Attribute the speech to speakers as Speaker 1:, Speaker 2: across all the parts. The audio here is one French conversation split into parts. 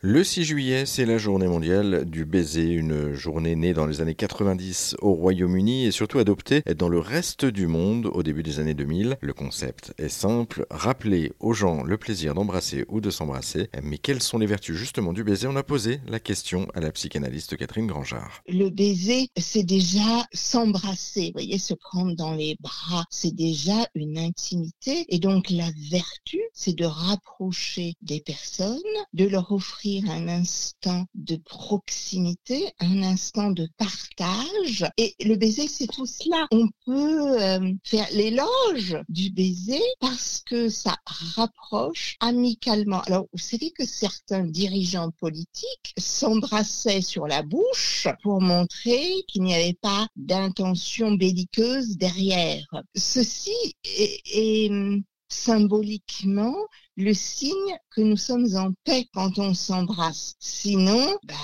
Speaker 1: Le 6 juillet, c'est la journée mondiale du baiser, une journée née dans les années 90 au Royaume-Uni et surtout adoptée dans le reste du monde au début des années 2000. Le concept est simple, rappeler aux gens le plaisir d'embrasser ou de s'embrasser. Mais quelles sont les vertus justement du baiser? On a posé la question à la psychanalyste Catherine Grangeard.
Speaker 2: Le baiser, c'est déjà s'embrasser, voyez, se prendre dans les bras, c'est déjà une intimité. Et donc la vertu, c'est de rapprocher des personnes, de leur offrir un instant de proximité, un instant de partage. Et le baiser, c'est tout cela. On peut euh, faire l'éloge du baiser parce que ça rapproche amicalement. Alors, vous savez que certains dirigeants politiques s'embrassaient sur la bouche pour montrer qu'il n'y avait pas d'intention belliqueuse derrière. Ceci est, est symboliquement le signe que nous sommes en paix quand on s'embrasse. Sinon, bah,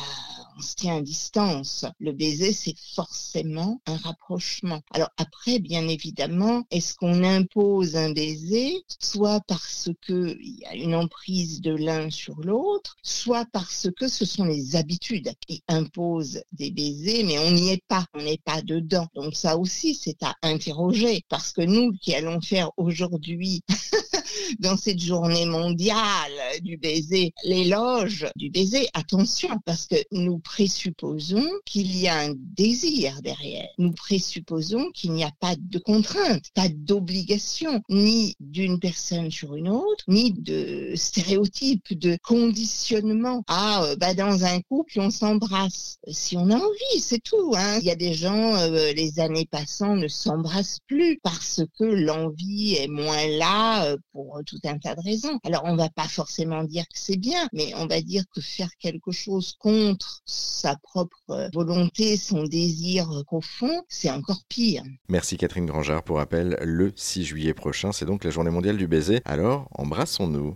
Speaker 2: se tient à distance. Le baiser, c'est forcément un rapprochement. Alors après, bien évidemment, est-ce qu'on impose un baiser, soit parce que il y a une emprise de l'un sur l'autre, soit parce que ce sont les habitudes qui imposent des baisers, mais on n'y est pas, on n'est pas dedans. Donc ça aussi, c'est à interroger, parce que nous qui allons faire aujourd'hui dans cette journée mondiale du baiser, l'éloge du baiser, attention, parce que nous présupposons qu'il y a un désir derrière. Nous présupposons qu'il n'y a pas de contrainte, pas d'obligation, ni d'une personne sur une autre, ni de stéréotypes, de conditionnement. Ah, euh, bah dans un couple, on s'embrasse. Si on a envie, c'est tout. Hein. Il y a des gens, euh, les années passant, ne s'embrassent plus parce que l'envie est moins là euh, pour tout un tas de raisons. Alors, on va pas forcément dire que c'est bien, mais on va dire que faire quelque chose contre sa propre volonté, son désir profond, c'est encore pire.
Speaker 1: Merci Catherine Grangard pour rappel. Le 6 juillet prochain, c'est donc la journée mondiale du baiser. Alors, embrassons-nous.